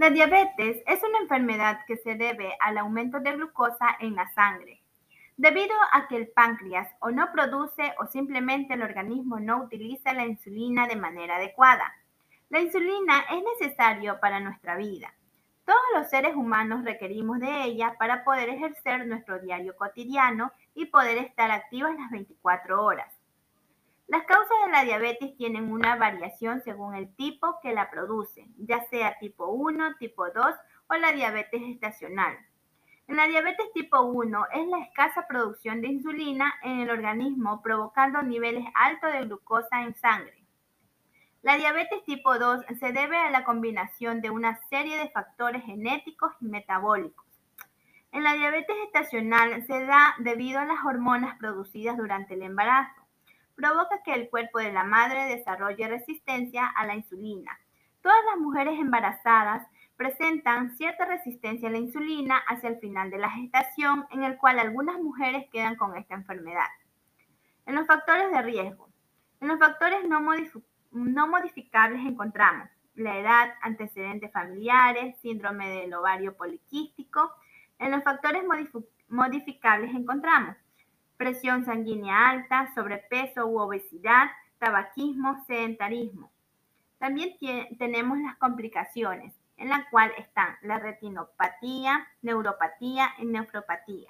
La diabetes es una enfermedad que se debe al aumento de glucosa en la sangre, debido a que el páncreas o no produce o simplemente el organismo no utiliza la insulina de manera adecuada. La insulina es necesario para nuestra vida. Todos los seres humanos requerimos de ella para poder ejercer nuestro diario cotidiano y poder estar activos las 24 horas. Las causas de la diabetes tienen una variación según el tipo que la produce, ya sea tipo 1, tipo 2 o la diabetes estacional. En la diabetes tipo 1 es la escasa producción de insulina en el organismo provocando niveles altos de glucosa en sangre. La diabetes tipo 2 se debe a la combinación de una serie de factores genéticos y metabólicos. En la diabetes estacional se da debido a las hormonas producidas durante el embarazo provoca que el cuerpo de la madre desarrolle resistencia a la insulina. Todas las mujeres embarazadas presentan cierta resistencia a la insulina hacia el final de la gestación, en el cual algunas mujeres quedan con esta enfermedad. En los factores de riesgo. En los factores no, modificables encontramos la edad, antecedentes familiares, síndrome del ovario poliquístico. En los factores modificables encontramos presión sanguínea alta, sobrepeso u obesidad, tabaquismo, sedentarismo. También tenemos las complicaciones, en la cual están la retinopatía, neuropatía y nefropatía.